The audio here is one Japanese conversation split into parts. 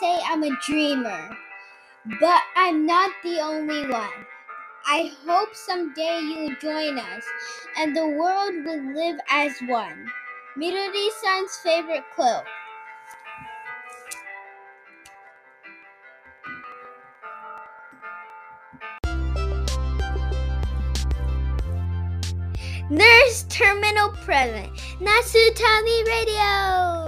You say I'm a dreamer, but I'm not the only one. I hope someday you'll join us and the world will live as one. Midori san's favorite quote. Nurse Terminal Present, Nasutami Radio!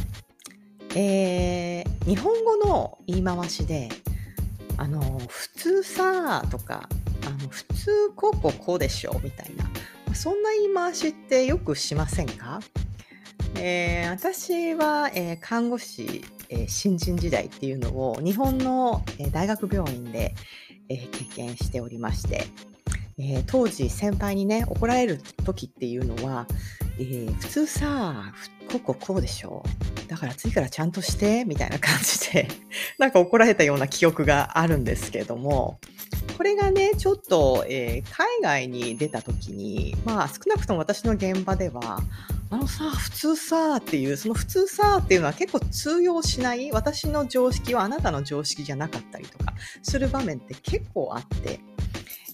えー日本語の言い回しで「あの普通さ」とか「あの普通こうこうこうでしょ」みたいなそんな言い回しってよくしませんか、えー私は、えー看護師、え新人時代っていうのを日本の、え大学病院で、え経験しておりまして、え当時先輩にね怒られる時っていうのは、え普通さこうこうこうでしょだから次からちゃんとしてみたいな感じで なんか怒られたような記憶があるんですけどもこれがねちょっと、えー海外に出た時にまあ少なくとも私の現場ではあのさ普通さっていうその普通さっていうのは結構通用しない私の常識はあなたの常識じゃなかったりとかする場面って結構あって、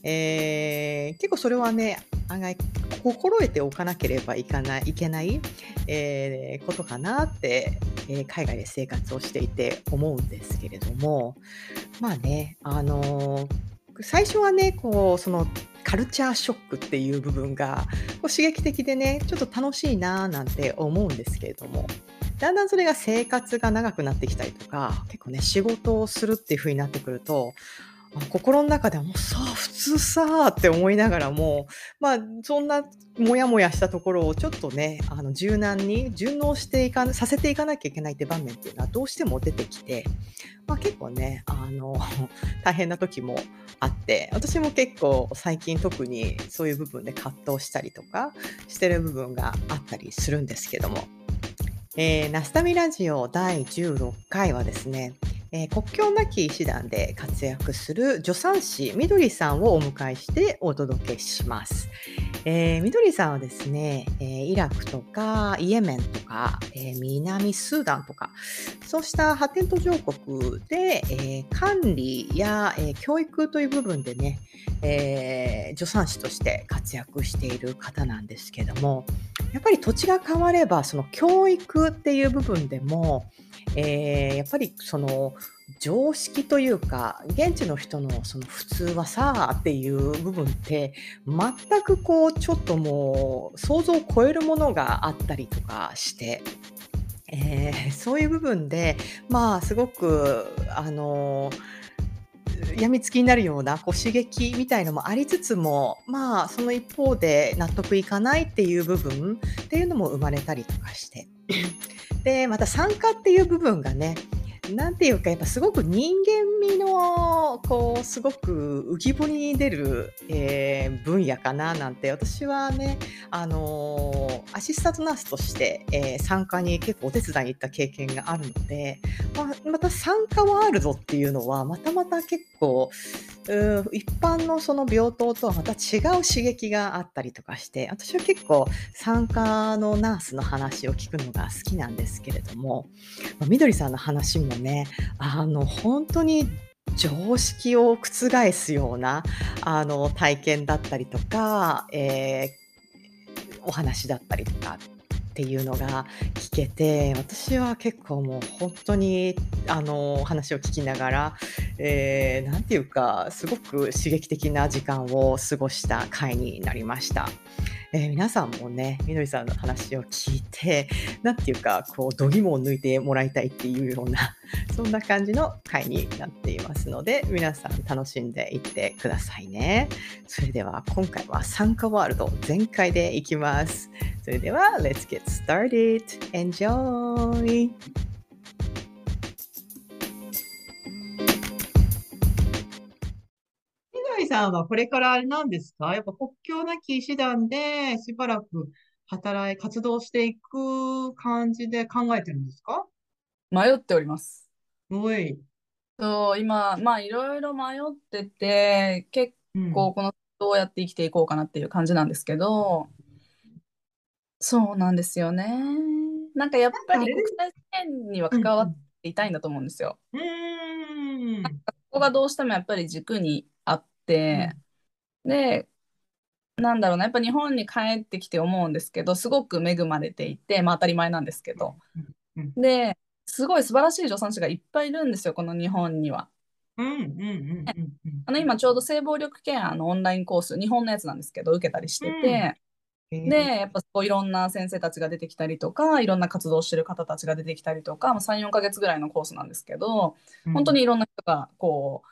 えー結構それはね案外心得ておかなければいかないいけない、えーことかなって、えー海外で生活をしていて思うんですけれども。まあねあの最初はねこうそのカルチャーショックっていう部分がこう刺激的でねちょっと楽しいなーなんて思うんですけれども。だんだんそれが生活が長くなってきたりとか結構ね仕事をするっていう風になってくると心の中ではもうさあ普通さあって思いながらもまあそんなモヤモヤしたところをちょっとねあの柔軟に順応していかさせていかなきゃいけないって場面っていうのはどうしても出てきて、まあ、結構ねあの 大変な時もあって私も結構最近特にそういう部分で葛藤したりとかしてる部分があったりするんですけども、えーナスタミラジオ第16回はですね、えー国境なき医師団で活躍する助産師みどりさんをお迎えしてお届けします。えーみどりさんはですね、えーイラクとかイエメンとか、えー南スーダンとかそうした発展途上国で、えー管理や、えー教育という部分でね、えー助産師として活躍している方なんですけどもやっぱり土地が変わればその教育っていう部分でも、えーやっぱりその常識というか現地の人のその普通はさあっていう部分って全くこうちょっともう想像を超えるものがあったりとかして。えーそういう部分でまあすごくあの病みつきになるようなこう刺激みたいのもありつつもまあその一方で納得いかないっていう部分っていうのも生まれたりとかして。でまた参加っていう部分がねなんていうかやっぱすごく人間味のこうすごく浮き彫りに出る、えー分野かななんて私はねあのーアシスタントナースとして、えー参加に結構お手伝いに行った経験があるので、ま、また参加ワールドっていうのはまたまた結構一般のその病棟とはまた違う刺激があったりとかして私は結構参加のナースの話を聞くのが好きなんですけれども、まあみどりさんの話もねあの本当に常識を覆すようなあの体験だったりとか、えーお話だったりとかっていうのが聞けて私は結構もう本当にあの話を聞きながら、えーていうかすごく刺激的な時間を過ごした回になりました。えー皆さんもね、みどりさんの話を聞いて、なんていうか、こう、度肝を抜いてもらいたいっていうような、そんな感じの回になっていますので、皆さん楽しんでいってくださいね。それでは、今回は参加ワールド全開でいきます。それでは、Let's get started! Enjoy! さんはこれからあれなんですか？やっぱ国境なき医師団でしばらく働い、活動していく感じで考えてるんですか？迷っております。おい。そう、今、まあいろいろ迷ってて、結うん。構このどうやって生きていこうかなっていう感じなんですけど、そうなんですよね。なんかやっぱり国際線にはうん関わっていたいんだと思うんですよ。うん。うーん。ここがどうしてもやっぱり軸にあって、で、なんだろうな、やっぱ日本に帰ってきて思うんですけど、すごく恵まれていて、まあ当たり前なんですけど。うんで、すごい素晴らしい助産師がいっぱいいるんですよ、この日本には。うん。うん。うん。うん。あの今ちょうど性暴力ケアのオンラインコース、日本のやつなんですけど、受けたりしてて、うん。で、やっぱそういろんな先生たちが出てきたりとか、いろんな活動してる方たちが出てきたりとか、まあ、3、4ヶ月ぐらいのコースなんですけど、本当にいろんな人がこう、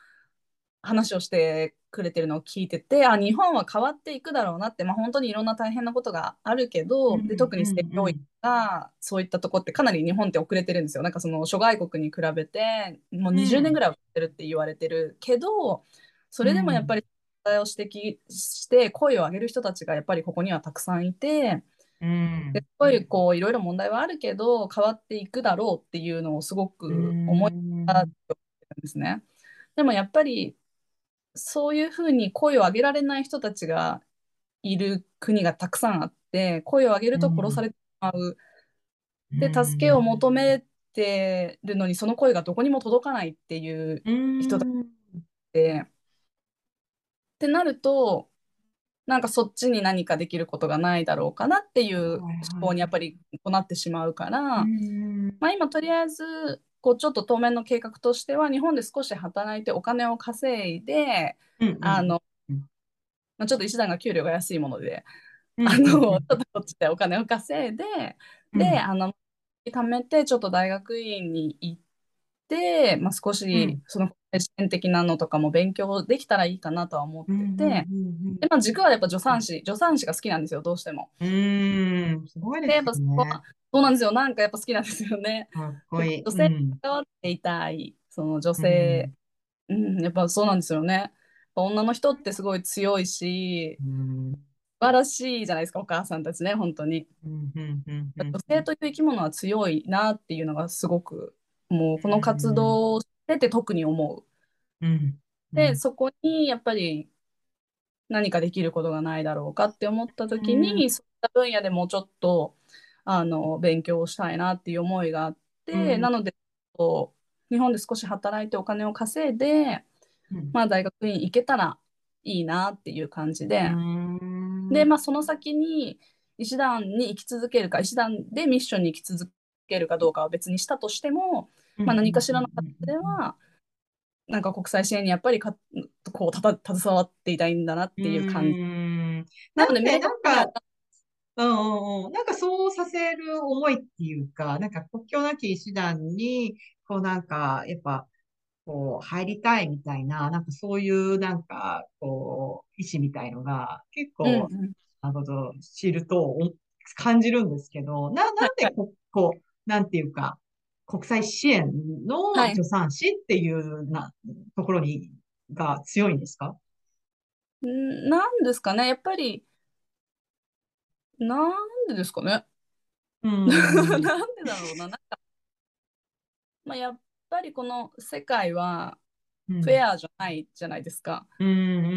話をしてくれてるのを聞いてて、あ、日本は変わっていくだろうなって、まあ、本当にいろんな大変なことがあるけど、うんで特に性教育がそういったとこってかなり日本って遅れてるんですよ。なんかその諸外国に比べてもう20年ぐらい遅れてるって言われてるけど、それでもやっぱり問題を指摘して声を上げる人たちがやっぱりここにはたくさんいて、うん。ですごいこういろいろ問題はあるけど変わっていくだろうっていうのをすごく思いうんたんですね。でもやっぱりそういうふうに声を上げられない人たちがいる国がたくさんあって声を上げると殺されてしまう。で助けを求めてるのにその声がどこにも届かないっていう人だうん。ってってなるとなんかそっちに何かできることがないだろうかなっていう思考にやっぱりこうなってしまうから、うん。まあ、今とりあえずこうちょっと当面の計画としては日本で少し働いてお金を稼いで、うん。あのうん、まあ、ちょっと石段が給料が安いもので、うん、あのちょっとこっちでお金を稼いで、うん。であの貯めてちょっと大学院に行って、まあ、少うしん。その視点的なのとかも勉強できたらいいかなとは思ってて、うんうんでまあ、軸はやっぱ助産師助産師が好きなんですよどうしても。うんうん、すごいでやっぱ。そこはそうなんですよなんかやっぱ好きなんですよね。かっこいい。女性うん関わっていたいその女性、うんやっぱそうなんですよね。女の人ってすごい強いしうん素晴らしいじゃないですかお母さんたちね本当に。うんうんうんうん女性という生き物は強いなっていうのがすごくもうこの活動をしてて特に思う。うん。で、そこにやっぱり何かできることがないだろうかって思った時に、うそういった分野でもうちょっとあの勉強をしたいなっていう思いがあって、うん。なので日本で少し働いてお金を稼いで、うん。まあ、大学院行けたらいいなっていう感じで、うん。で、まあ、その先に医師団に行き続けるか医師団でミッションに行き続けるかどうかは別にしたとしても、まあ、何かしらの形では、なんか国際支援にやっぱりかこうたた携わっていたいんだなっていう感じ。うんなので、なんかなんかうんうんうん。なんかそうさせる思いっていうか、なんか国境なき医師団に、こうなんか、やっぱ、こう、入りたいみたいな、なんかそういうなんか、こう、意思みたいのが、結構、うんうんなるほど、知るとお感じるんですけど、な、なんでこ、こう、なんていうか、国際支援のはい助産師っていうな、ところに、が強いんですか？んなんですかね、やっぱり、なんでですかね。うん。なんでだろうな。なんか、まあ、やっぱりこの世界はうんフェアじゃないじゃないですか。うんうんうん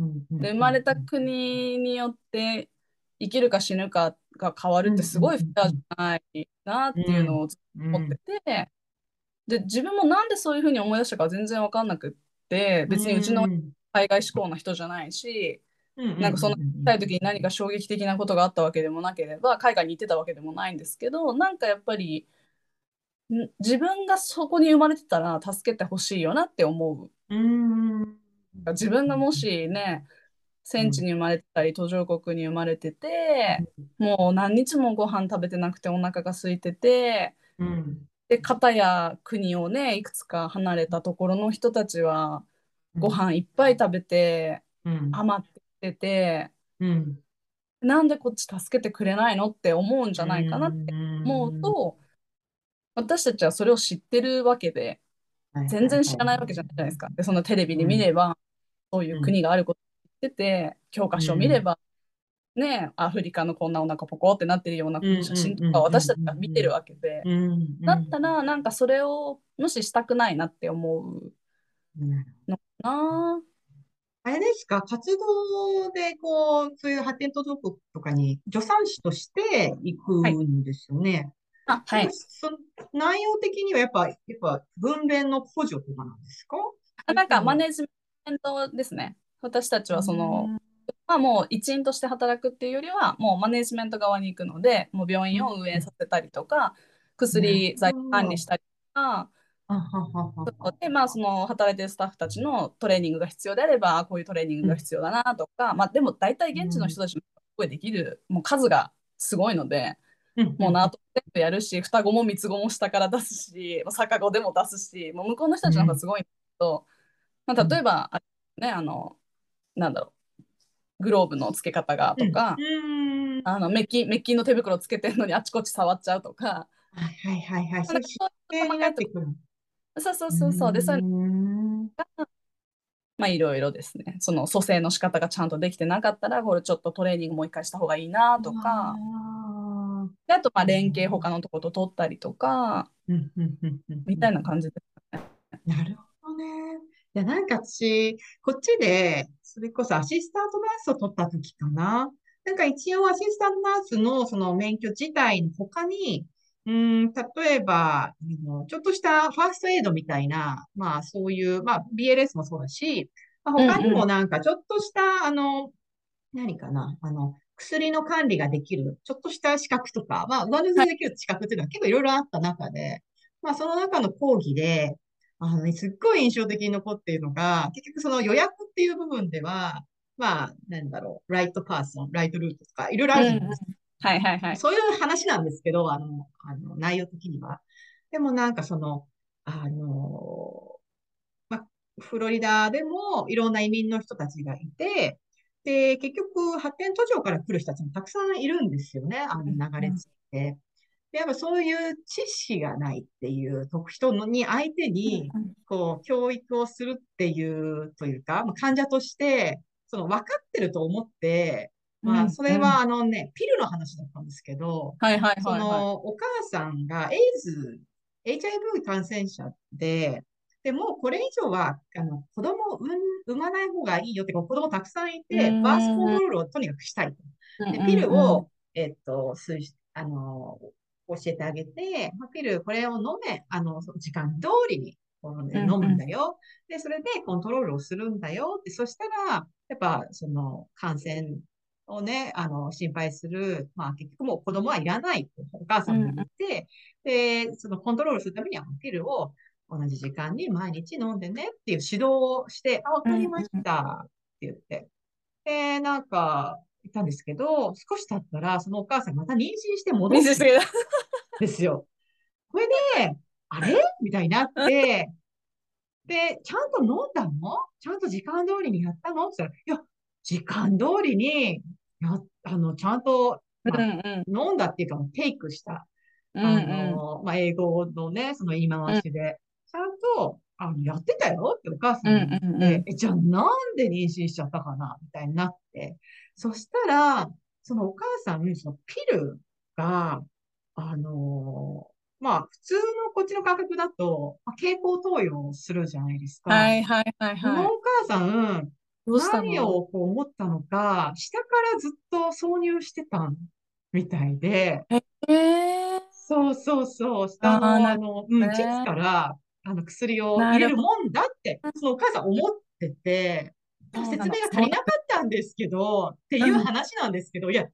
うんうん。で生まれた国によって生きるか死ぬかが変わるってすごいフェアじゃないなっていうのを思ってて、で自分もなんでそういうふうに思い出したか全然分かんなくって別にうちの海外志向な人じゃないし、なんかその小さい時に何か衝撃的なことがあったわけでもなければ海外に行ってたわけでもないんですけどなんかやっぱりん自分がそこに生まれてたら助けてほしいよなって思う。うん。自分がもしね戦地に生まれてたり途上国に生まれてて、もう何日もご飯食べてなくてお腹が空いててうん。で片や国をねいくつか離れたところの人たちはご飯いっぱい食べてうん。余っててうん。なんでこっち助けてくれないのって思うんじゃないかなって思うと私たちはそれを知ってるわけで全然知らないわけじゃないですか。でそのテレビで見れば、そういう国があること言ってて、教科書を見れば、ね、アフリカのこんなお腹ポコってなってるようなうん写真とか私たちが見てるわけで、うん。だったらなんかそれを無視したくないなって思ううんのかな。あれですか、活動で、こう、そういう発展途上国とかに助産師として行くんですよね。あ、はい。その内容的にはやっぱ、やっぱ分娩の補助とかなんですか？あなんかマネジメントですね。私たちはその、まあ、もう一員として働くっていうよりはもうマネジメント側に行くのでもう病院を運営させたりとか薬剤管理したりとかでまあその働いてるスタッフたちのトレーニングが必要であればこういうトレーニングが必要だなとか、まあでも大体現地の人たちの声できるもう数がすごいのでうん。もうナート全部やるし双子も三つ子も下から出すし逆子でも出すしもう向こうの人たちの方がすごいんだけど、まあ、例えばあねあのなんだろうグローブの付け方がとか、うん。あのメッキメッキの手袋つけてるのにあちこち触っちゃうとか、はいはいはいはい。そうそう。そうそうでそういうのん。まあいろいろですねその蘇生の仕方がちゃんとできてなかったらこれちょっとトレーニングもう一回した方がいいなとかあであとまあ連携他のとこと取ったりとかーうんうんうんうんみたいな感じでなるほどね。いや、なんか私、こっちで、それこそアシスタントナースを取った時かな。なんか一応アシスタントナースのその免許自体の他に、うーん、例えば、あのちょっとしたファーストエイドみたいな、まあそういう、まあ BLS もそうだし、まあ、他にもなんかちょっとした、あの、何かな、あの、薬の管理ができる、ちょっとした資格とか、まあ上乗せできる資格っていうのは結構いろいろあった中で、まあその中の講義で、あのね、すっごい印象的に残っているのが、結局その予約っていう部分では、まあ、なんだろう、ライトパーソン、ライトルートとか、いろいろあるじゃないですか。はいはいはいそういう話なんですけど、あの、あの、内容的には。でもなんかその、あの、まあ、フロリダでもいろんな移民の人たちがいて、で、結局発展途上から来る人たちもたくさんいるんですよね、あの流れ着いて。で、やっぱそういう知識がないっていう人に相手に、こう、教育をするっていう、というか、まあ、患者として、その分かってると思って、まあ、それはあのね、ピルの話だったんですけど、はいはいそはいはの、お母さんがエイズ、HIV 感染者で、で、もうこれ以上は、あの、子供を産まない方がいいよって、子供たくさんいてうん、バースコントロールをとにかくしたいと。い。で、ピルを、えっと、推しあの、教えてあげて、まあ、ピル、これを飲め、あの、時間通りに、飲むんだよ。で、それでコントロールをするんだよ。って、そしたら、やっぱ、その、感染をね、あの、心配する、まあ、結局もう子供はいらない。と、お母さんも言って、で、そのコントロールするためには、ピルを同じ時間に毎日飲んでねっていう指導をして、あ、わかりました。って言って。で、なんか、言ったんですけど、少し経ったら、そのお母さんまた妊娠して戻っててですよ。これで、あれ？みたいになって、で、ちゃんと飲んだの？ちゃんと時間通りにやったの？って言ったら、いや、時間通りに、や、あの、ちゃんと、まあうんうん。飲んだっていうか、テイクした。あうんうん。の、まあ、英語のね、その言い回しで、ちゃんと、あの、やってたよってお母さんに言って、え、じゃあなんで妊娠しちゃったかなみたいになって。そしたら、そのお母さん、そのピルが、あのまあ、普通のこっちの感覚だと、まあ、経口投与するじゃないですか。はいはいはいはい。お母さん、何の？をこう思ったのか、下からずっと挿入してたみたいで、えー、そうそうそう、下の、あの、うん、ね膣から、あの、薬を入れるもんだって、そのお母さん思ってて、説明が足りなかったんですけど、っていう話なんですけど、いや、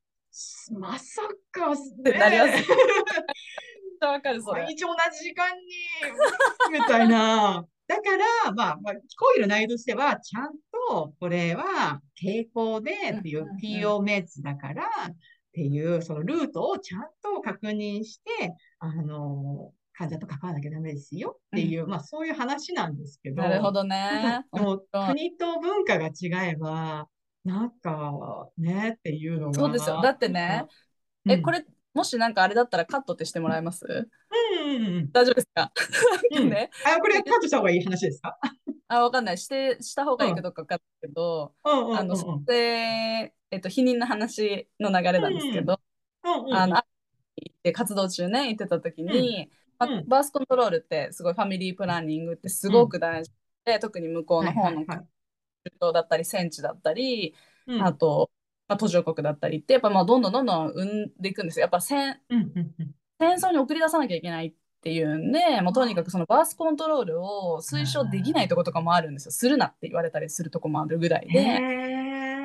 まさか、ね、なりやす。い わかるそれ。毎日同じ時間に、みたいな。だから、まあ、まあ、講義の内容としては、ちゃんと、これは、傾向でっていう PO メッツだから、っていう、そのルートをちゃんと確認して、あの、患者と関わらなきゃダメですよっていう、まあ、そういう話なんですけど、なるほどね。かもう国と文化が違えば、なんか、ね、っていうのが。そうですよ。だってね、え、これ、れ、もしなんかあれだったらカットってしてもらえます？うんうんうん大丈夫ですか？うんね。あ、これカットした方がいい話ですか？あ、わかんない。して、した方がいいかどうかわかんないけど、うんうんうんうん。あの、それ、えっと、避妊の話の流れなんですけど、うんうんあの、で活動中ね、行ってた時に、まうんバースコントロールってすごいファミリープランニングってすごく大事で、特に向こうの方の中東だったり、戦地だったり、うんあと、まあ、途上国だったりって、やっぱまあどんどんどんどん生んでいくんですよ。やっぱ戦うんうんうん戦争に送り出さなきゃいけないっていうんで、もうとにかくそのバースコントロールを推奨できないとことかもあるんですよ。するなって言われたりするとこもあるぐらいで。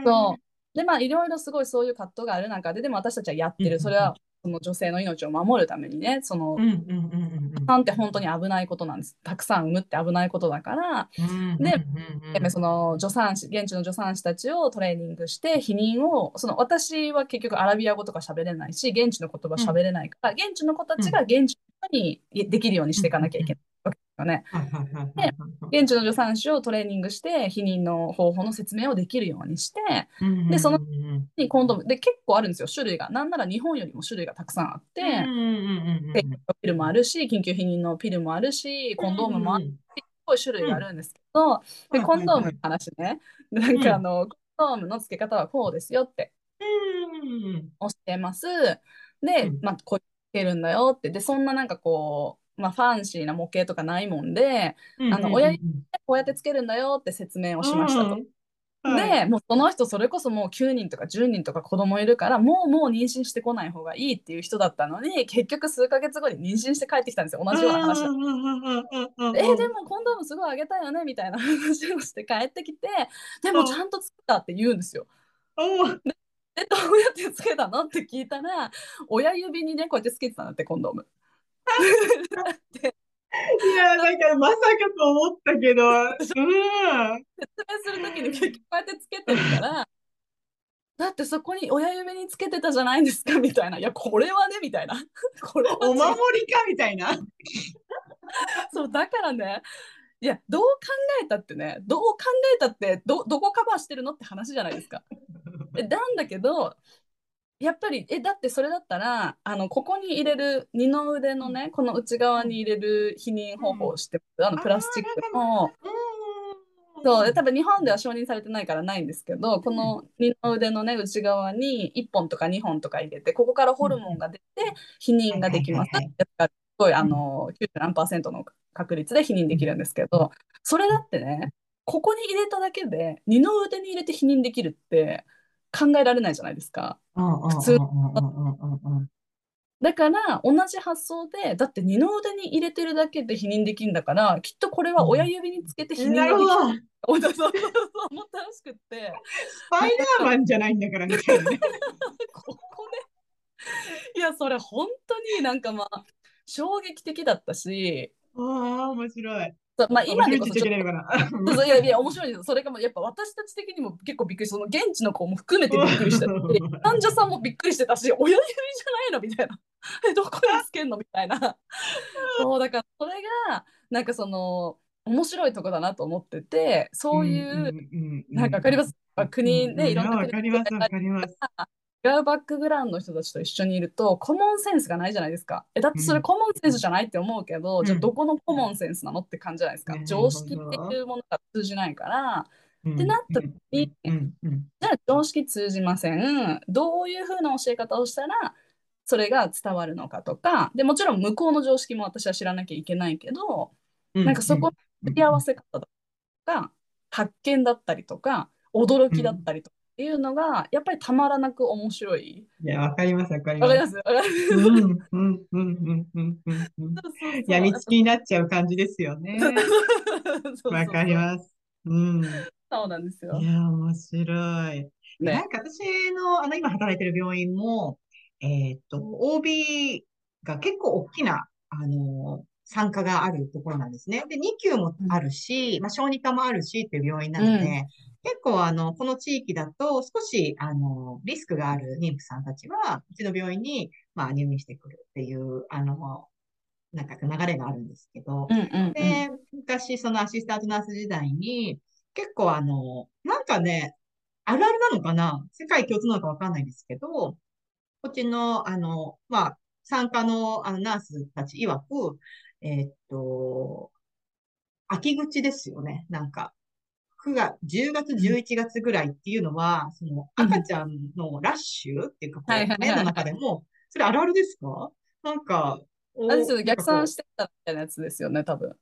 そう。で、まあ、いろいろすごいそういう葛藤がある中で、でも私たちはやってる。うんうんうん。それは、その女性の命を守るためにね、そのう、んうんうんうんうん。なんて本当に危ないことなんです。たくさん産むって危ないことだから、うんでうんうんでその助産師、現地の助産師たちをトレーニングして、避妊を、その私は結局アラビア語とか喋れないし、現地の言葉喋れないから、現地の子たちが現地にできるようにしていかなきゃいけないわけですよね。はいはいはいはいはい。現地の助産師をトレーニングして、避妊の方法の説明をできるようにして、うんでそのにコンドームで結構あるんですよ、種類が。なんなら日本よりも種類がたくさんあって、ピルもあるし、緊急避妊のピルもあるし、コンドームもあるし、すごい種類があるんですけど、でコンドームの話ね、でなんかあの、コンドームの付け方はこうですよって教えます。でうん、まあ、こうつけるんだよって、で、そんななんかこう、まあ、ファンシーな模型とかないもんで、うんあの親指こうやってつけるんだよって説明をしましたと。はいで、もうその人、それこそもう9人とか10人とか子供いるから、もうもう妊娠してこない方がいいっていう人だったのに、結局数ヶ月後に妊娠して帰ってきたんですよ、同じような話だ。うんうんうんうんうんうんえーでもコンドームすごいあげたよねみたいな話をして帰ってきて、でもちゃんとつけたって言うんですよ。おーえ、どうやってつけたのって聞いたら、親指にね、こうやってつけてたんだって、コンドーム。いや、なんかまさかと思ったけど、うん。説明するときに結局こうやってつけてるから、だってそこに親指につけてたじゃないですかみたいな。いや、これはねみたいな。これお守りかみたいな。そう、だからね、いや、どう考えたってね、どう考えたってど、どこカバーしてるのって話じゃないですか。えなんだけど、やっぱり、え、だってそれだったら、あの、ここに入れる、二の腕のね、この内側に入れる避妊方法をして、あの、プラスチックの、そう、多分日本では承認されてないからないんですけど、この二の腕のね、内側に1本とか2本とか入れて、ここからホルモンが出て、避妊ができます。はいはいすごい、あの、90何パーセントの確率で避妊できるんですけど、それだってね、ここに入れただけで、二の腕に入れて避妊できるって考えられないじゃないですか。普通だから、同じ発想で、だって二の腕に入れてるだけで避妊できるんだから、きっとこれは親指につけて避妊なるができ。る。そうそうそうそう思ったらしくって。スパイダーマンじゃないんだからみたいなね。ここね。いや、それ本当になんかまあ、衝撃的だったし、ああ、面白い。そうまあ今でこそちょっと、そういやいや、面白いですよ。それがやっぱ私たち的にも結構びっくりその現地の子も含めてびっくりしたし、患者さんもびっくりしてたし、親指じゃないの？みたいな。え、どこにつけんの？みたいな。そう、だからそれが、なんかその、面白いとこだなと思ってて、そういう、なんかわかります？まあ国ね、いろんなわ国かります、わかります。違うバックグラウンドの人たちと一緒にいると、コモンセンスがないじゃないですか。え、だってそれうん。コモンセンスじゃないって思うけど、うん。じゃあどこのコモンセンスなのって感じじゃないですか。ね常識っていうものが通じないから、っってなった時にうん。うん。じゃあ常識通じません。どういうふうな教え方をしたら、それが伝わるのかとか、でもちろん向こうの常識も私は知らなきゃいけないけど、うん。なんかそこのすり合わせ方とか、発見だったりとか、驚きだったりとかいうのが、やっぱりたまらなく面白い。いや、わかります、わかりわかりま。ますすわかります？うんうんうんうんうんうんうん。そうそうそうやみつきになっちゃう感じですよね。わかります。うん。いそうなんですよ。や、面白い。なね。んか私の、あの、今働いてる病院も、えーっと、OB が結構大きな、あの、産科があるところなんですね。で、2級もあるし、まあ、小児科もあるしっていう病院なので、うん結構あの、この地域だと少しあの、リスクがある妊婦さんたちは、うちの病院に、まあ、入院してくるっていう、あの、なんか流れがあるんですけど、うんうんうん。で、昔そのアシスタントナース時代に、結構あの、なんかね、あるあるなのかな？世界共通なのかわかんないですけど、こっちの、あの、まあ、参加のあのナースたち曰く、えーっと、秋口ですよね。なんか、9月、10月、11月ぐらいっていうのは、その赤ちゃんのラッシュっていうか、こはいはいはい。う、目の中でも、それあるあるですか？なんか、おあれですよね、逆算してたみたいなやつですよね、多分。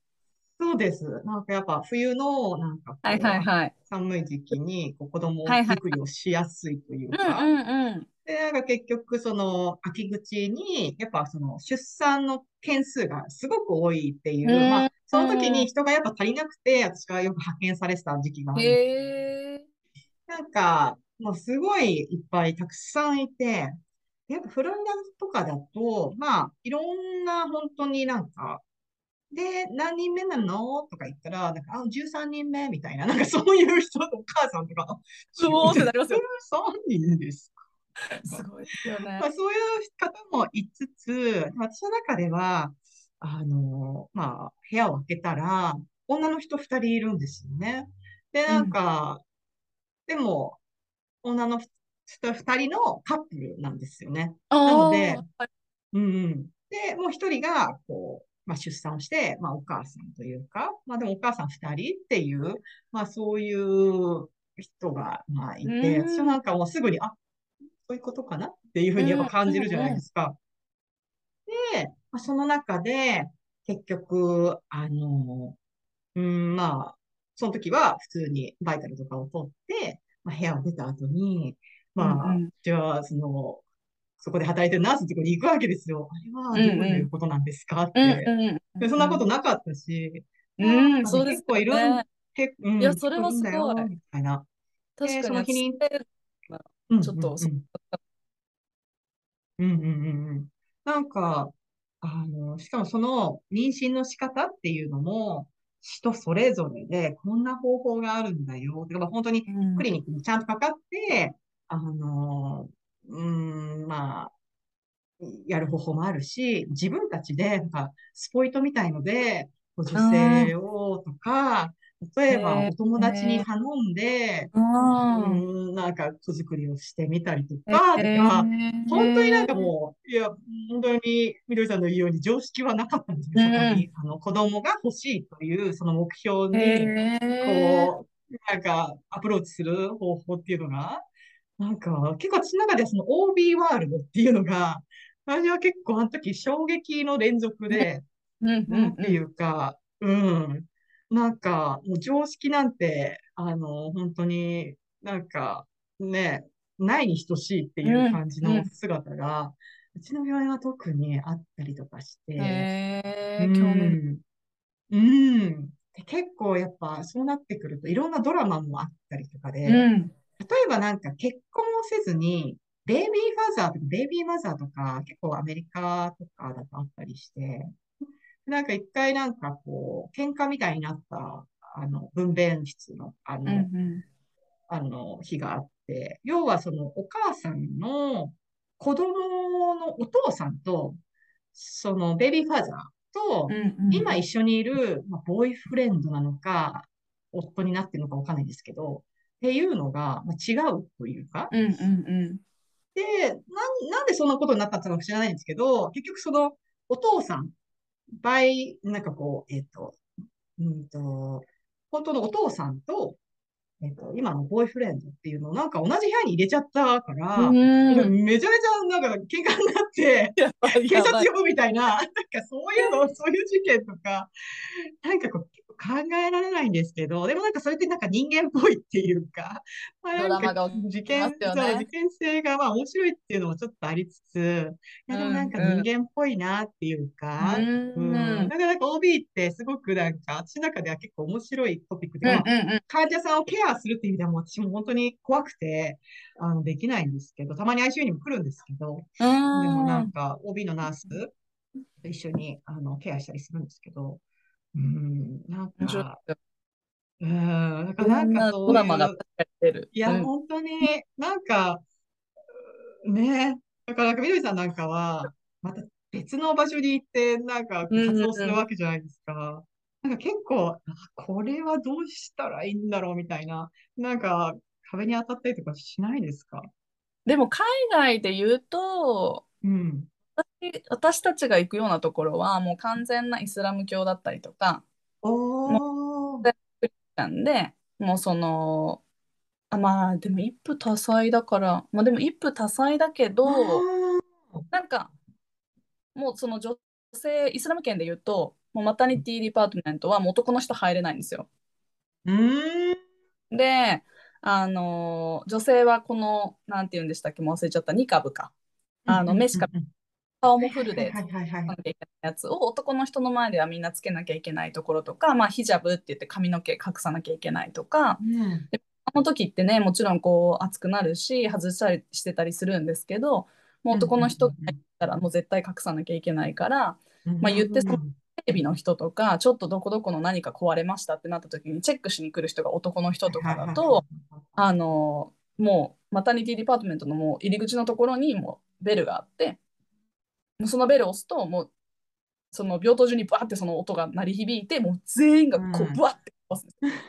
そうです。なんかやっぱ冬のなんかこうはいはいはい。寒い時期にこう子供はいはい作りをしやすいといううんか、うんうん。で、なんか結局その秋口にやっぱその出産の件数がすごく多いっていう、うんまあその時に人がやっぱ足りなくて私がよく派遣されてた時期があるんですへえ。なんか、もうすごいいっぱいたくさんいて、やっぱフロリダとかだと、まあ、いろんな本当になんか、で、何人目なの？とか言ったら、なんか、あ、13人目みたいな、なんかそういう人のお母さんとか、すごーってなりますよ。13人ですかすごいですよねまあ、。そういう方もいつつ、私の中では、あの、まあ、部屋を開けたら、女の人2人いるんですよね。で、なんか、でも、女の人2人のカップルなんですよね。なのでうんうん。で、もう1人が、こう、まあ、出産をして、まあ、お母さんというか、まあ、でもお母さん2人っていう、まあ、そういう人が、まあ、いて、うん。私はなんかもうすぐに、あ、そういうことかなっていうふうにやっぱ感じるじゃないですか。で、まあ、その中で、結局、あの、うん、まあ、その時は普通にバイタルとかを取って、まあ、部屋を出た後に、まあ、うんうん。じゃあ、その、そこで働いてるナースのところに行くわけですよ。あれはどういうことなんですかって。そんなことなかったし、うん、あそうです結構いるんね。けうん、いやそれはすごい。確かにその日に私うんちょっとそうんうんうんうんうん。なんか、あの、しかもその妊娠の仕方っていうのも、人それぞれで、こんな方法があるんだよ。だから本当にうんクリニックにちゃんとかかって、あの、うーん、まあ、やる方法もあるし、自分たちで、なんか、スポイトみたいので、女性をとか、例えばお友達に頼んで、ううんなんか子作りをしてみたりとか、本当になんかもう、いや、本当にみどりさんの言うように常識はなかったんですね、そこに。あの、子供が欲しいという、その目標に、こう、なんか、アプローチする方法っていうのが、なんか、結構私の中ではその OB ワールドっていうのが、私は結構あの時衝撃の連続で、うんていうか、うん。なんか、もう常識なんて、あの、本当になんか、ね、ないに等しいっていう感じのうんうん姿が、うちの病院は特にあったりとかして、うへー興味ん。うん。で結構やっぱそうなってくるといろんなドラマもあったりとかで、うん例えばなんか結婚をせずに、ベイビーファザーとかベイビーマザーとか結構アメリカとかだとあったりして、なんか一回なんかこう、喧嘩みたいになった、あの、分娩室の、あうんの、うん。あの、日があって、要はそのお母さんの子供のお父さんと、そのベイビーファザーと今一緒にいる、まあ、ボーイフレンドなのか、夫になってるのかわかんないんですけど、っていうのが、まあ、違うというか、うんうんうん。で、なん、なんでそんなことになったのか知らないんですけど、結局その、お父さん、倍、なんかこう、えっと、うんと、本当のお父さんと、えっと、今のボーイフレンドっていうのをなんか同じ部屋に入れちゃったから、めちゃめちゃなんか喧嘩になって、警察呼ぶみたいな、なんかそういうの、そういう事件とか、なんかこう、考えられないんですけど、でもなんかそれってなんか人間っぽいっていうか、まあなん事件、ね。事件性がまあ面白いっていうのもちょっとありつつ、いやでもなんか人間っぽいなっていうか、うん。うん、なんかなんか OB ってすごくなんか、私の中では結構面白いトピックで、まあうんうん。患者さんをケアするっていう意味ではもう私も本当に怖くて、あの、できないんですけど、たまに ICU にも来るんですけど、うん。でもなんか、OB のナース一緒にあのケアしたりするんですけど、うん、なんか。うん、なんか、なんかドラマがる。いや、うん。本当に、なんか、ね、だから、みどりさんなんかは、また別の場所に行って、なんか、うん活動するうんうん。わけじゃないですか。なんか結構、あこれはどうしたらいいんだろうみたいな、なんか、壁に当たったりとかしないですか？でも海外で言うと、うん。私私たちが行くようなところはもう完全なイスラム教だったりとか、も。うクリスチャンで、もうその、あ、まあでも一夫多妻だから、まあでも一夫多妻だけあど、ー。なんかもうその女性、イスラム圏で言うと、もう maternity department はもう男の人入れないんですよ。で、あの、女性はこの、なんて言うんでしたっけ、もう忘れちゃった、ニカブか。あの、うんうん目しか、うんうん。顔もフルでやつを男の人の前ではみんなつけなきゃいけないところとか、まあ、ヒジャブって言って髪の毛隠さなきゃいけないとか、うん。であの時ってね、もちろんこう熱くなるし、外したりしてたりするんですけど、もううん男の人がうん入ったらもう絶対隠さなきゃいけないから、うん。まあ、言ってそのうんテレビの人とか、ちょっとどこどこの何か壊れましたってなった時にチェックしに来る人が男の人とかだと、あの、もう maternity department のもう入り口のところにもうベルがあって、そのベルを押すと、もうその病棟中にバーってその音が鳴り響いて、もう全員がこうんうブワッて押すんです。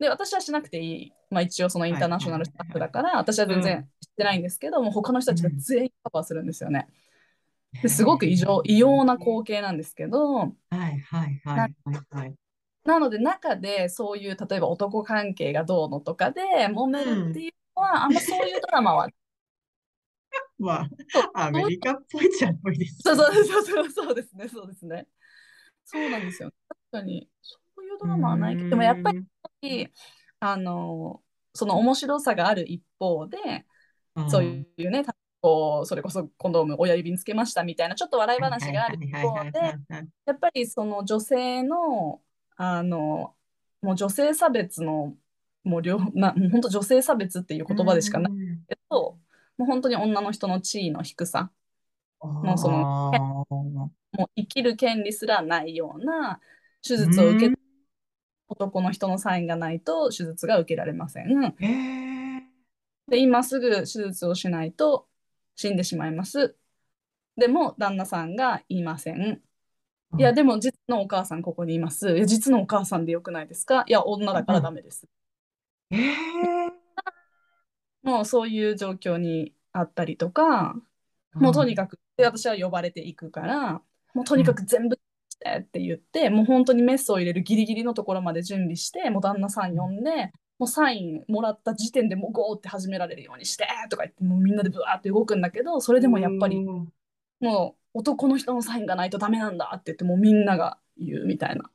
で、私はしなくていい。まあ一応そのインターナショナルスタッフだから、私は全然してないんですけど、もう他の人たちが全員カバーするんですよね。ですごく異常、異様な光景なんですけど、はいはいはいはいはい。なので中でそういう例えば男関係がどうのとかで揉めるっていうのは、あんまそういうドラマはまそう。あ、アメリカっぽいじゃないですそうか。そうそうそう。そうですね。そうですね。そうなんですよ。確かに。そういうドラマはないけどでもやっぱりあのその面白さがある一方で、うん。そういうねこうそれこそコンドーム親指につけましたみたいなちょっと笑い話がある一方でやっぱりその女性のあのもう女性差別のもう両なもう本当女性差別っていう言葉でしかないうんけど、もう本当に女の人の地位の低さもうそのもう生きる権利すらないような手術を受け男の人のサインがないと手術が受けられません。えー、で今すぐ手術をしないと死んでしまいます。でも旦那さんが言いません。いやでも実のお母さんここにいます。いや実のお母さんでよくないですか？いや女だからダメです。えー、もうそういう状況にあったりとか、もうとにかくで私は呼ばれていくからもうとにかく全部してって言って、もう本当にメスを入れるギリギリのところまで準備してもう旦那さん呼んでもうサインもらった時点でもうゴーって始められるようにしてとか言ってもうみんなでブワーって動くんだけどそれでもやっぱりうん。もう男の人のサインがないとダメなんだって言ってもうみんなが言うみたいな。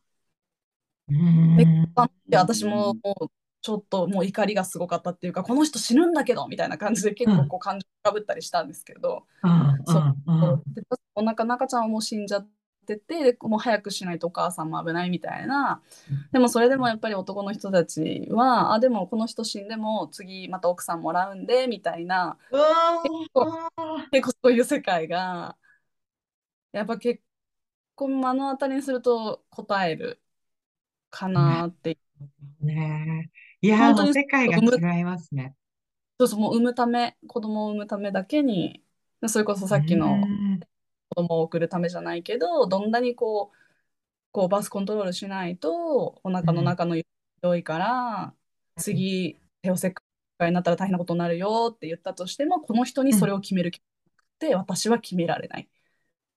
で私ももうちょっともう怒りがすごかったっていうかこの人死ぬんだけどみたいな感じで結構こう感情かぶったりしたんですけど、うんそううん。でお腹中ちゃんはもう死んじゃっててでもう早くしないとお母さんも危ないみたいな。でもそれでもやっぱり男の人たちはあでもこの人死んでも次また奥さんもらうんでみたいな。うわー。結構そういう世界がやっぱ結婚目の当たりにすると答えるかなっていう。ねえいやー、本当に世界が違いますね。そうそうもう産むため子供を産むためだけにそれこそさっきのうん子供を送るためじゃないけどどんなにこうこうバスコントロールしないとお腹の中のひどいから、次帝王切開になったら大変なことになるよって言ったとしてもこの人にそれを決める権利がなくて、私は決められない。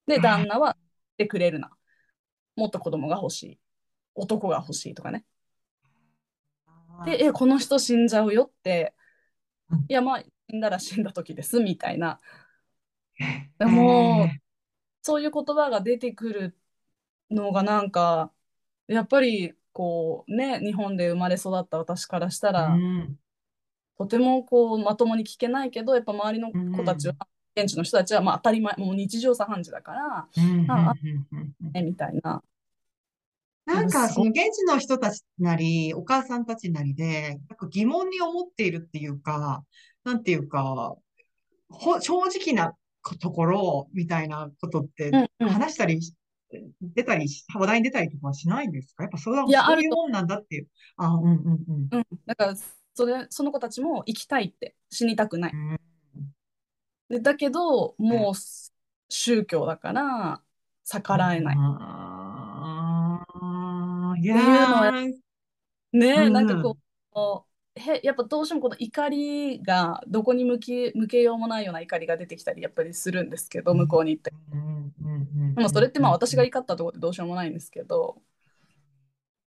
でうん旦那はてくれるなもっと子供が欲しい男が欲しいとかね。でえこの人死んじゃうよって。うん。いやまあ死んだら死んだ時ですみたいな。えもうえそういう言葉が出てくるのがなんかやっぱりこうね日本で生まれ育った私からしたーら、うんとてもこうまともに聞けないけどやっぱ周りの子たちは、現地の人たちはまあ当たり前もう日常茶飯事だから、うん。あうん。うん。うん。ね、みたいな。なんか、その現地の人たちなり、お母さんたちなりで、なんか疑問に思っているっていうか、なんていうか、ほ、正直なところみたいなことってうんうん話したりし、出たりし、話題に出たりとかはしないんですか？やっぱそうだ、いやあるとそういうもんなんだっていう。あ、うんうんうん。うん、だからそれその子たちも行きたいって死にたくない。うんでだけどもう宗教だから逆らえない。ああ、いのはー、ねうんなんかこうへやっぱどうしてもこの怒りがどこに向き向けようもないような怒りが出てきたりやっぱりするんですけど向こうに行って。でもそれってまあ私が怒ったところでどうしようもないんですけど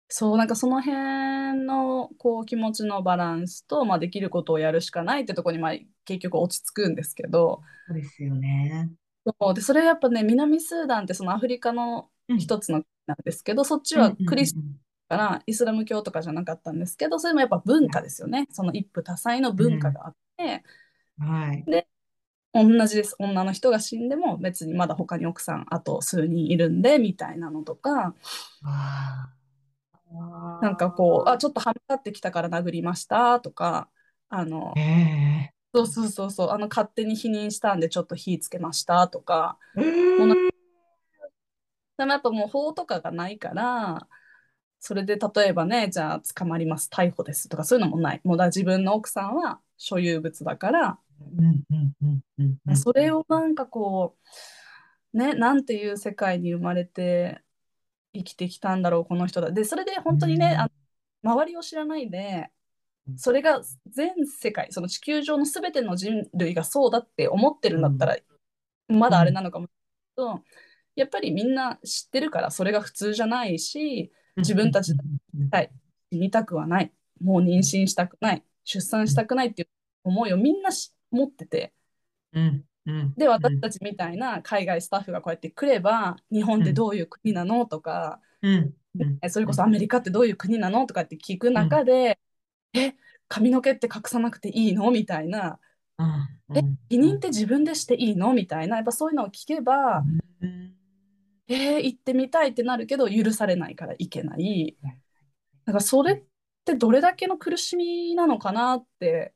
そうなんかその辺のこう気持ちのバランスと、まあ、できることをやるしかないってところにまあ結局落ち着くんですけどそうですよね。そうでそれやっぱね南スーダンってそのアフリカの一つの国なんですけどそっちはクリスチャンだからイスラム教とかじゃなかったんですけどそれもやっぱ文化ですよね。その一夫多妻の文化があって。うん。はい。同じです。女の人が死んでも別にまだ他に奥さんあと数人いるんでみたいなのとか。なんかこうあちょっとはみ出ってきたから殴りましたとかあのええ。そうそうそうそうあの勝手に否認したんでちょっと火つけましたとか。えーでもやっぱもう法とかがないからそれで例えばねじゃあ捕まります逮捕ですとかそういうのもない。もうだ自分の奥さんは所有物だから。それをなんかこうねなんていう世界に生まれて生きてきたんだろうこの人だ。でそれで本当にね、うん。あの周りを知らないでうん。それが全世界その地球上の全ての人類がそうだって思ってるんだったら、まだあれなのかもしれないけど、やっぱりみんな知ってるからそれが普通じゃないし自分たちうんはい死にたくはない。もう妊娠したくない。出産したくないっていう思いをみんなし持ってて。うんうん。で私たちみたいな海外スタッフがこうやって来れば日本ってどういう国なのとか、うんそれこそアメリカってどういう国なのとかって聞く中で、え髪の毛って隠さなくていいのみたいな。うん。え否認って自分でしていいのみたいな。やっぱそういうのを聞けば、うんえー行ってみたいってなるけど許されないから行けない。なんかそれってどれだけの苦しみなのかなって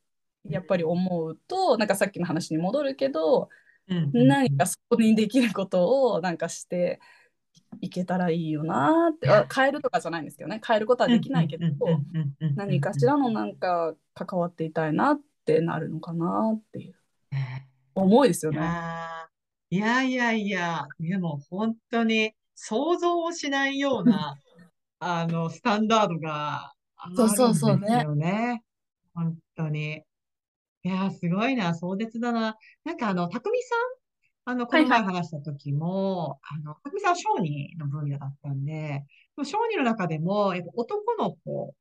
やっぱり思うとなんかさっきの話に戻るけどうん。何かそこにできることをなんかしていけたらいいよなって。あ変えるとかじゃないんですけどね。変えることはできないけど何かしらのなんか関わっていたいなってなるのかなっていう。思いですよいね。いやいやいや、でも本当に想像をしないような、あの、スタンダードがあるんそうそうそうねですよね。本当に。いやー、すごいな、壮絶だな。なんかあの、たくみさん、あの、この前話した時も、あの、たくみさんは小児の分野だったんで、小児の中でも、やっぱ男の子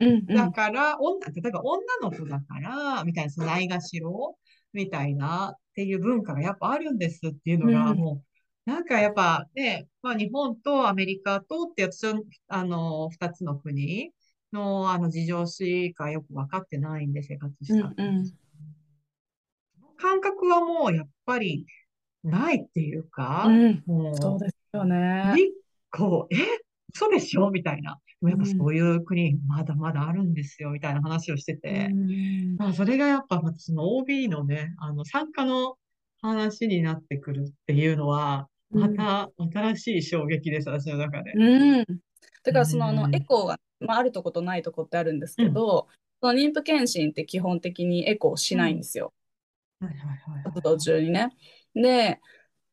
うんうんだから、女、例えば女の子だから、みたいな、そのないがしろみたいなっていう文化がやっぱあるんですっていうのが、うん。もう、なんかやっぱね、まあ日本とアメリカとってやつ、あの、二つの国のあの事情しかよくわかってないんで生活したんですうんうん感覚はもうやっぱりないっていうか、うん。もう、そうですよね。一個、え、嘘でしょ？みたいな。でもやっぱそういう国、まだまだあるんですよ、みたいな話をしてて。うんまあ、それがやっぱ私の OB のね、あの、参加の話になってくるっていうのは、また新しい衝撃です、私の中で。うん、だからそのあのうんエコーが、まあ、あるとことないとこってあるんですけど、その妊婦検診って基本的にエコーしないんですよ、はいはいはい。活動中にね。で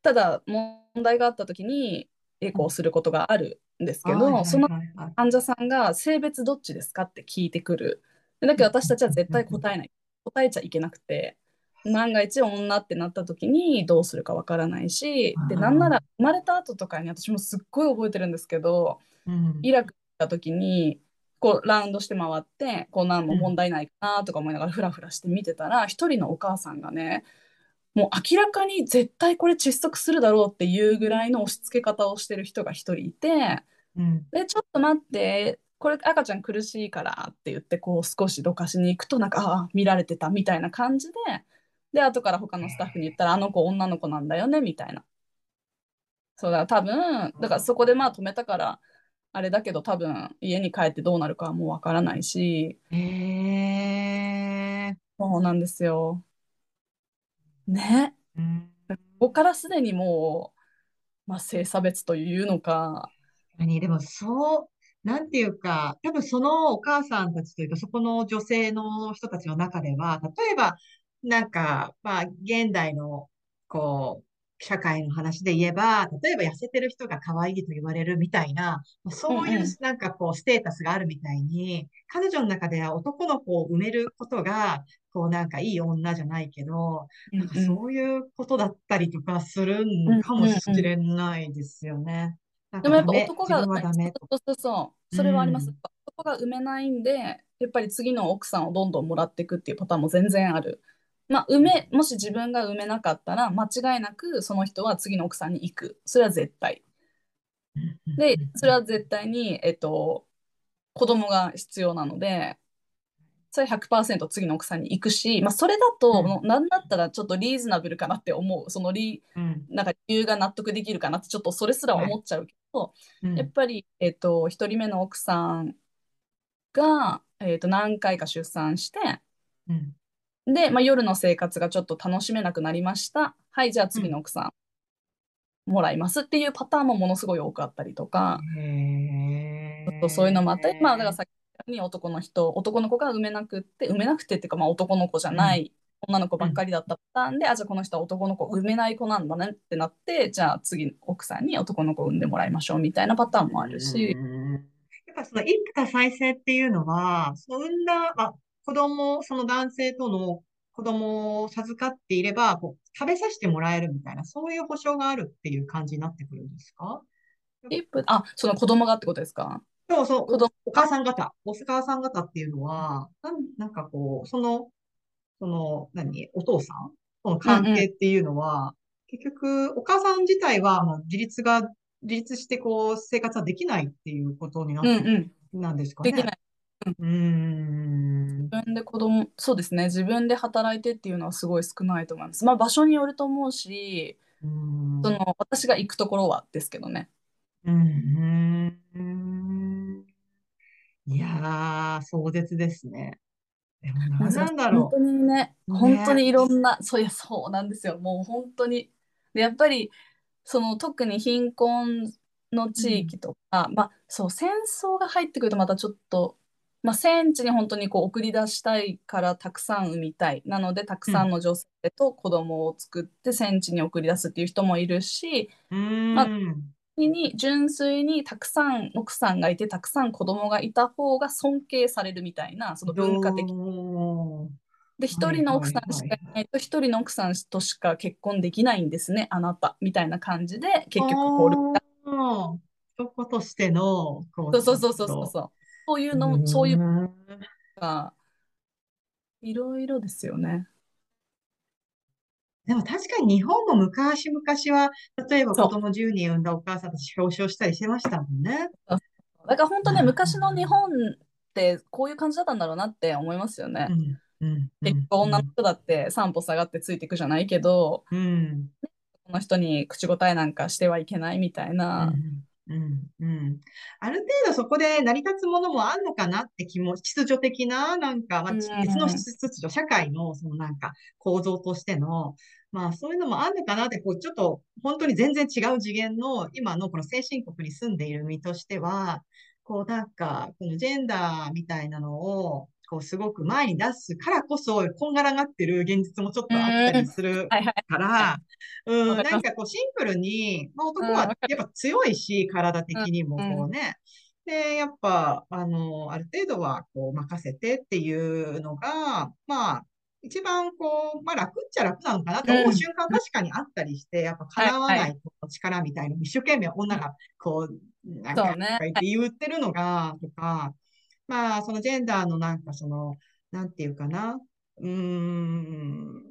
ただ問題があった時にエコーすることがあるんですけど、その患者さんが性別どっちですかって聞いてくる。でだけど私たちは絶対答えない。答えちゃいけなくて。万が一女ってなった時にどうするかわからないし、でなんなら生まれた後とかに私もすっごい覚えてるんですけど、うんイラクに行った時にこうラウンドして回ってこう何も問題ないかなとか思いながらフラフラして見てたら一人のお母さんがねもう明らかに絶対これ窒息するだろうっていうぐらいの押し付け方をしてる人が一人いてうん。でちょっと待ってこれ赤ちゃん苦しいからって言ってこう少しどかしに行くとなんかああ見られてたみたいな感じでで後から他のスタッフに言ったらあの子女の子なんだよねみたいな。そうだ多分だからそこでまあ止めたからあれだけど多分家に帰ってどうなるかはもうわからないし。へえそうなんですよ。ね。うん。ここからすでにもう、まあ、性差別というのか、何？でもそう、なんていうか、多分そのお母さんたちというか、そこの女性の人たちの中では、例えば、なんか、まあ、現代の、こう、社会の話で言えば、例えば痩せてる人が可愛いと言われるみたいな、まあそういうなんかこう、ステータスがあるみたいに、彼女の中では男の子を埋めることが、こうなんかいい女じゃないけど、なんかそういうことだったりとかするうんん。かもしれないですよね。でもやっぱ男が。そうそうそう、それはあります。うん男が産めないんで、やっぱり次の奥さんをどんどんもらっていくっていうパターンも全然ある。まあ、産め、もし自分が産めなかったら、間違いなくその人は次の奥さんに行く。それは絶対。で、それは絶対に、えっと、子供が必要なので、それ100%次の奥さんに行くし、まあ、それだと、うん。もうなんだったらちょっとリーズナブルかなって思う。そのリうん。なんか理由が納得できるかなってちょっとそれすら思っちゃうけど、うん。やっぱり、えっと、1人目の奥さんが、えっと、何回か出産してうん。で、まあ、夜の生活がちょっと楽しめなくなりました。はいじゃあ次の奥さんもらいますっていうパターンもものすごい多くあったりとか、へちょっとそういうのもあったり、まあ、だからーさっきに男の人男の子が産めなくって産めなくてっていうか、まあ、男の子じゃない、女の子ばっかりだったパターンで、あじゃあこの人は男の子産めない子なんだねってなってじゃあ次奥さんに男の子を産んでもらいましょうみたいなパターンもあるし。うんやっぱその一夫多妻制っていうのは、その産んだ、あ、子供、その男性との子供を授かっていれば、こう食べさせてもらえるみたいな、そういう保証があるっていう感じになってくるんですか？一夫あ、その子供がってことですか？そうそう、お母さん方、お母さん方っていうのは、なん、なんかこう、その、その、何、お父さんとの関係っていうのは、結局、お母さん自体は、まあ、自立が、自立してこう、生活はできないっていうことになってうんうん。なんですかね。できない。うーん。自分で子供、そうですね。自分で働いてっていうのはすごい少ないと思います。まあ場所によると思うし、うーん。その私が行くところはですけどね。うん。うんいやー、壮絶ですね。でも何なんだ本ろ当にね、ね本当にいろんな、そういや、そうなんですよ。もう本当に。で、やっぱり、その特に貧困の地域とか、まあそう、戦争が入ってくるとまたちょっと、まあ戦地に本当にこう送り出したいからたくさん産みたい。なので、たくさんの女性と子供を作って戦地に送り出すっていう人もいるし、う。うーまあん。に純粋にたくさん奥さんがいてたくさん子供がいた方が尊敬されるみたいなその文化的で一人の奥さんしかいないと一人の奥さんとしか結婚できないんですねあなたみたいな感じで結局こう男としての、こそうそうそうそうそうそう。そういうのそういうがいろいろですよねでも確かに日本も昔々は、例えば子供10人産んだお母さんたち表彰したりしてましたもんね。だから本当ねうん。昔の日本ってこういう感じだったんだろうなって思いますよね。うん、うん、結局女の人だって三歩下がってついていくじゃないけどうん、この人に口答えなんかしてはいけないみたいな、うん、うん、うん。ある程度そこで成り立つものもあんのかなって気も、秩序的な、なんか、まあ、うん。別の秩序、社会のそのなんか構造としての、まあそういうのもあんのかなって、こうちょっと本当に全然違う次元の今のこの先進国に住んでいる身としては、こうなんか、このジェンダーみたいなのを、こうすごく前に出すからこそ、こんがらがってる現実もちょっとあったりするから、うん、なんかこうシンプルに、まあ、男はやっぱ強いし、体的にもうんこうね。で、やっぱ、あの、ある程度はこう任せてっていうのが、まあ、一番こう、まあ楽っちゃ楽なのかなと思ううん瞬間確かにあったりして、やっぱ叶わない力みたい。なのを一生懸命女がこう、なんか、言って言ってるのが、とか、まあ、そのジェンダーのなんかその、なんていうかな、うーん、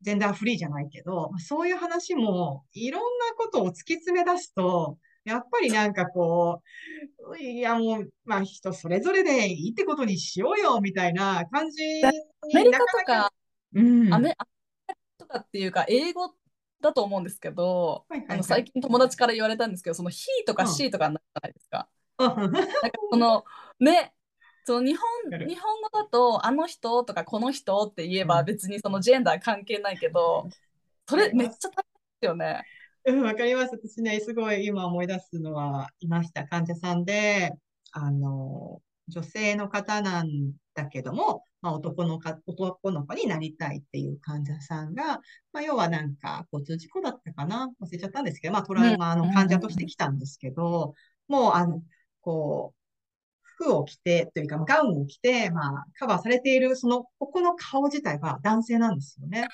ジェンダーフリーじゃないけど、まあそういう話もいろんなことを突き詰め出すと、やっぱりなんかこう、いやもう、まあ人それぞれでいいってことにしようよ、みたいな感じにアメリカとなかうん、アメリカとかっていうか、英語だと思うんですけど、はいはいはい。あの最近友達から言われたんですけど、その he とかうん。she とかになるじゃないですか。うん。なんかその ね、その日本日本語だと、あの人とかこの人って言えばうん。別にそのジェンダー関係ないけど、それめっちゃ大変ですよね。うん、わかります。私ね、すごい今思い出すのはいました。患者さんで、あの、女性の方なんだけども、まあ、男のか、男の子になりたいっていう患者さんが、まあ、要はなんか、交通事故だったかな？忘れちゃったんですけど、まあ、トラウマの患者として来たんですけど、もう、あの、こう、服を着て、というか、ガウンを着て、まあ、カバーされている、その、ここの顔自体は男性なんですよね。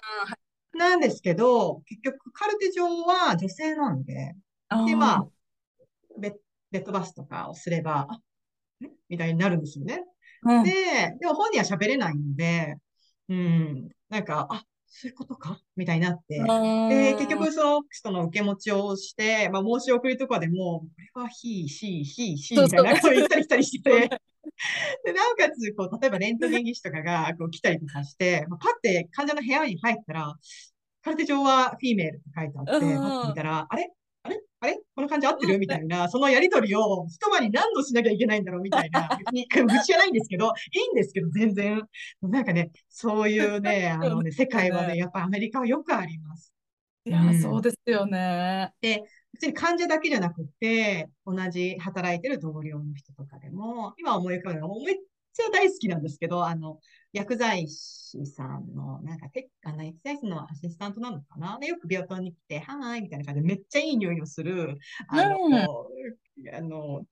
なんですけど、結局、カルテ上は女性なんで、で、まあ、ベッ、ベッドバスとかをすれば、みたいになるんですよね。うん。で、でも本人は喋れないんで、うん、なんか、あ、そういうことか？みたいになって、で、結局その人の受け持ちをして、まあ申し送りとかでも、これは he, she, he, she そうそうみたいなことを言ったり来たりして。て、で、なおかつ、こう、例えばレントゲン技師とかがこう来たりとかして、まあ、パって患者の部屋に入ったら、カルテ上はフィーメールって書いてあって、パうんッて見たら、あれ？あれ？あれ？この感じ合ってる？みたいな、そのやりとりを一晩に何度しなきゃいけないんだろうみたいな、別に愚痴じゃないんですけど、いいんですけど、全然。なんかね、そういうね、あのね、世界はね、やっぱアメリカはよくあります。いや、うん。そうですよね。で、別に患者だけじゃなくて、同じ働いてる同僚の人とかでも、今思い浮かぶのが、めっちゃ大好きなんですけど、あの、薬剤師さんの、なんか、てあの、薬剤師のアシスタントなのかな？で、よく病棟に来て、はーい、みたいな感じで、めっちゃいい匂いをする、あの、うん。あの、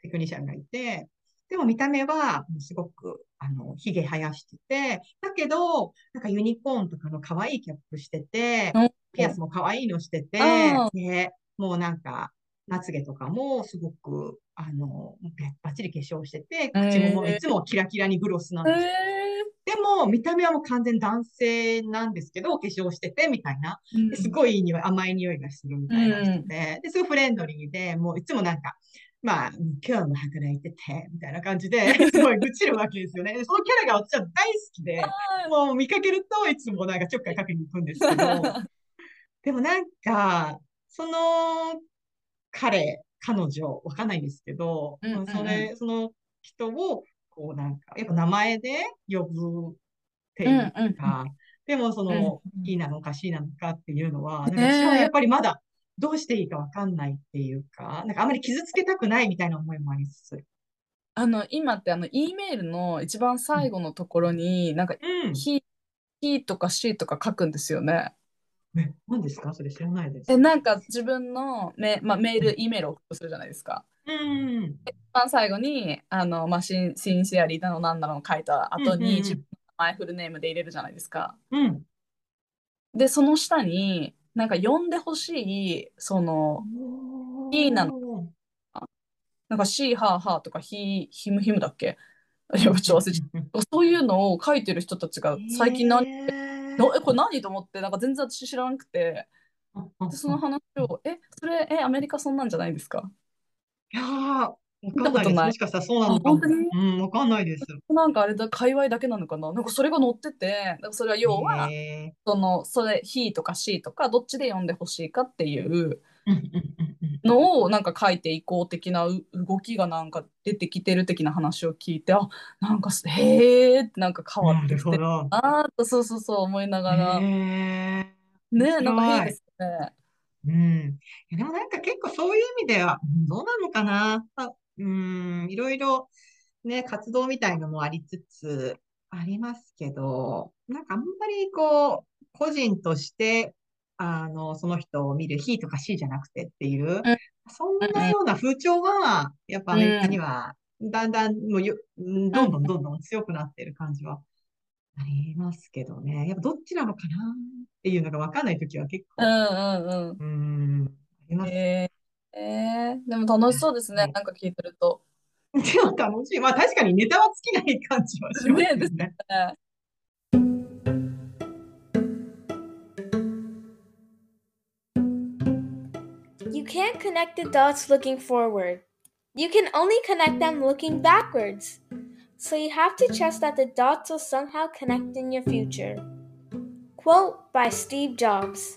テクニシャンがいて、でも見た目は、すごく、あの、髭生やしてて、だけど、なんかユニコーンとかの可愛いキャップしてて、うん。ピアスも可愛いのしててあ、で、もうなんか、まつげとかもすごく、あの、ばっちり化粧してて、口もいつもキラキラにグロスなんえです。でも、見た目はもう完全男性なんですけど、化粧してて、みたいな。すごいいい匂い、甘い匂いがするみたいな人で、で、すごいフレンドリーで、もういつもなんか、まあ、今日も働いてて、みたいな感じで、すごい愚痴るわけですよね。でそのキャラが私は大好きで、もう見かけるといつもなんかちょっかいかけに行くんですけど、でもなんか、その彼、彼女、わかんないですけど、うんうんうんそれ、その人を、こうなんか、やっぱ名前で呼ぶっていううんうんか、でもその、うんいいなのか C なのかっていうのは、なんかねえ私はやっぱりまだどうしていいかわかんないっていうか、なんかあんまり傷つけたくないみたいな思いもありつつ。あの、今ってあの、E メールの一番最後のところに、なんか、うん。he, he とか she とか書くんですよね。え、何ですか？それ知らないです。え、なんか自分のメ,、まあ、メール、E メールを送るとするじゃないですか。うん。一番最後に、あの、まあ、シンシンシアリーだのなんだの書いた後に、自分の名前フルネームで入れるじゃないですか。うん。で、その下に、なんか呼んでほしい、その、いいなの。なんか、シーハーハーとか、ヒヒムヒムだっけ？いや、ちょっと忘れちゃった そういうのを書いてる人たちが最近何、へのえ、これ何と思って、なんか全然私知らなくて、ーでその話を、え、それ、え、アメリカそんなんじゃないですか？いやー、わ見かんないです。もしかしたらそうなのかも。うん、わかんないです。なんかあれだ、界隈だけなのかな？なんかそれが載ってて、なんかそれは要は、へその、それ、he とか she とか、どっちで読んでほしいかっていうのをなんか書いていこう的なう動きがなんか出てきてる的な話を聞いて、あ、なんかすへーってなんか変わなってきてる。なーと、そうそうそう思いながら、ね、面なんかいいですね。うん。でもなんか結構そういう意味では、うんどうなのかな？まあうん、いろいろね、活動みたいのもありつつ、ありますけど、なんかあんまりこう、個人として、あの、その人を見る日とか C じゃなくてっていう、そんなような風潮は、やっぱアメリカには、だんだん、もうよ、うんどんどんどんどん強くなってる感じはありますけどね。やっぱどっちなのかなっていうのがわかんないときは結構、うんうんうん。うん、ありますえー、えー、でも楽しそうですねはい。なんか聞いてると。で も楽しい。まあ確かにネタは尽きない感じはしますよねね。Can't connect the dots looking forward. You can only connect them looking backwards. So you have to trust that the dots will somehow connect in your future. Quote by Steve Jobs.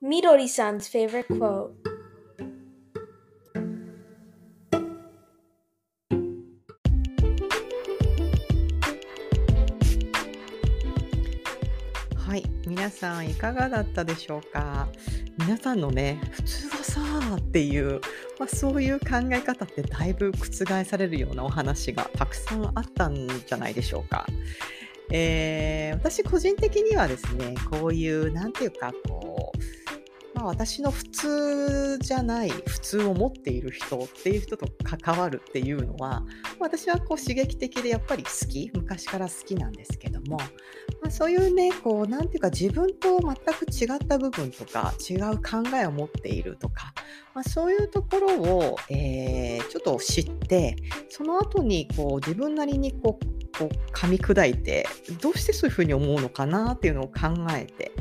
Midori san's favorite quote. 皆さんいかがだったでしょうか？皆さんのね、普通はさーっていう、まあ、そういう考え方ってだいぶ覆されるようなお話がたくさんあったんじゃないでしょうか。えー、私個人的にはですね、こういう、何て言うか、こう、あ、私の普通じゃない普通を持っている人っていう人と関わるっていうのは私はこう刺激的でやっぱり好き昔から好きなんですけども、まあ、そういうねこうなんていうか自分と全く違った部分とか違う考えを持っているとか、まあ、そういうところを、えー、ちょっと知ってその後にこう自分なりにこうこう噛み砕いてどうしてそういうふうに思うのかなっていうのを考えて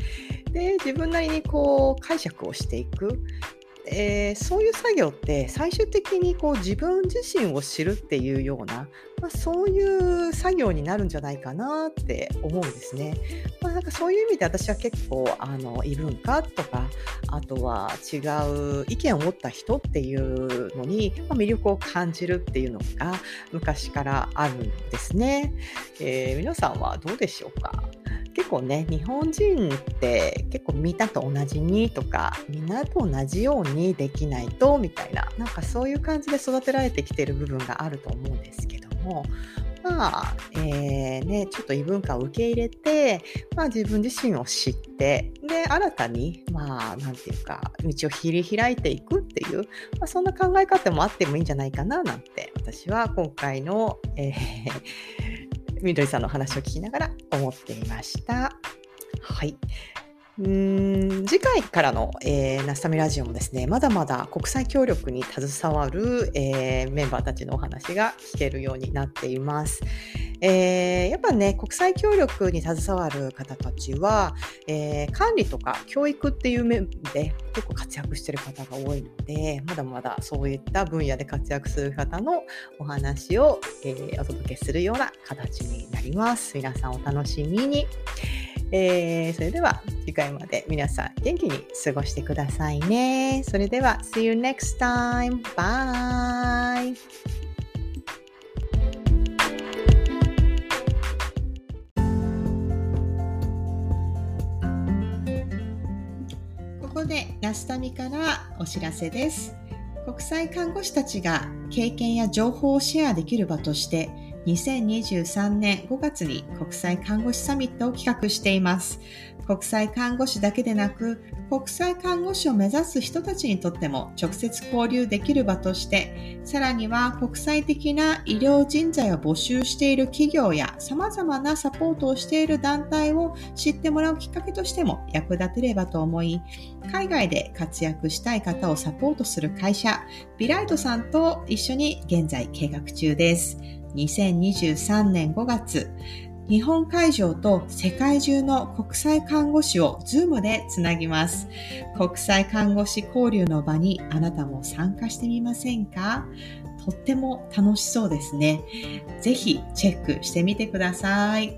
で自分なりにこう解釈をしていくえー、そういう作業って最終的にこう自分自身を知るっていうような、まあ、そういう作業になるんじゃないかなって思うんですね。まあ、なんかそういう意味で私は結構あの異文化とかあとは違う意見を持った人っていうのに、ま、魅力を感じるっていうのが昔からあるんですね。えー、皆さんはどうでしょうか？結構ね日本人って結構みんなと同じにとかみんなと同じようにできないとみたいななんかそういう感じで育てられてきてる部分があると思うんですけどもまあ、えー、ね、ちょっと異文化を受け入れて、まあ自分自身を知って、で、新たに、まあ、なんていうか、道を切り開いていくっていう、まあ、そんな考え方もあってもいいんじゃないかな、なんて、私は今回の、えー、みどりさんの話を聞きながら思っていました。はい。次回からの、えー、ナスタミラジオもですね、まだまだ国際協力に携わる、えー、メンバーたちのお話が聞けるようになっています。えー、やっぱね、国際協力に携わる方たちは、えー、管理とか教育っていう面で結構活躍してる方が多いので、まだまだそういった分野で活躍する方のお話を、えー、お届けするような形になります。皆さんお楽しみに。えー、それでは次回まで皆さん元気に過ごしてくださいね。それでは See you next time. Bye! ここでナスタミからお知らせです。国際看護師たちが経験や情報をシェアできる場として2023年5月に国際看護師サミットを企画しています。国際看護師だけでなく、国際看護師を目指す人たちにとっても直接交流できる場として、さらには国際的な医療人材を募集している企業や様々なサポートをしている団体を知ってもらうきっかけとしても役立てればと思い、海外で活躍したい方をサポートする会社、ビライトさんと一緒に現在計画中です。2023年5月、日本会場と世界中の国際看護師を Zoom でつなぎます。国際看護師交流の場にあなたも参加してみませんか？とっても楽しそうですね。ぜひチェックしてみてください。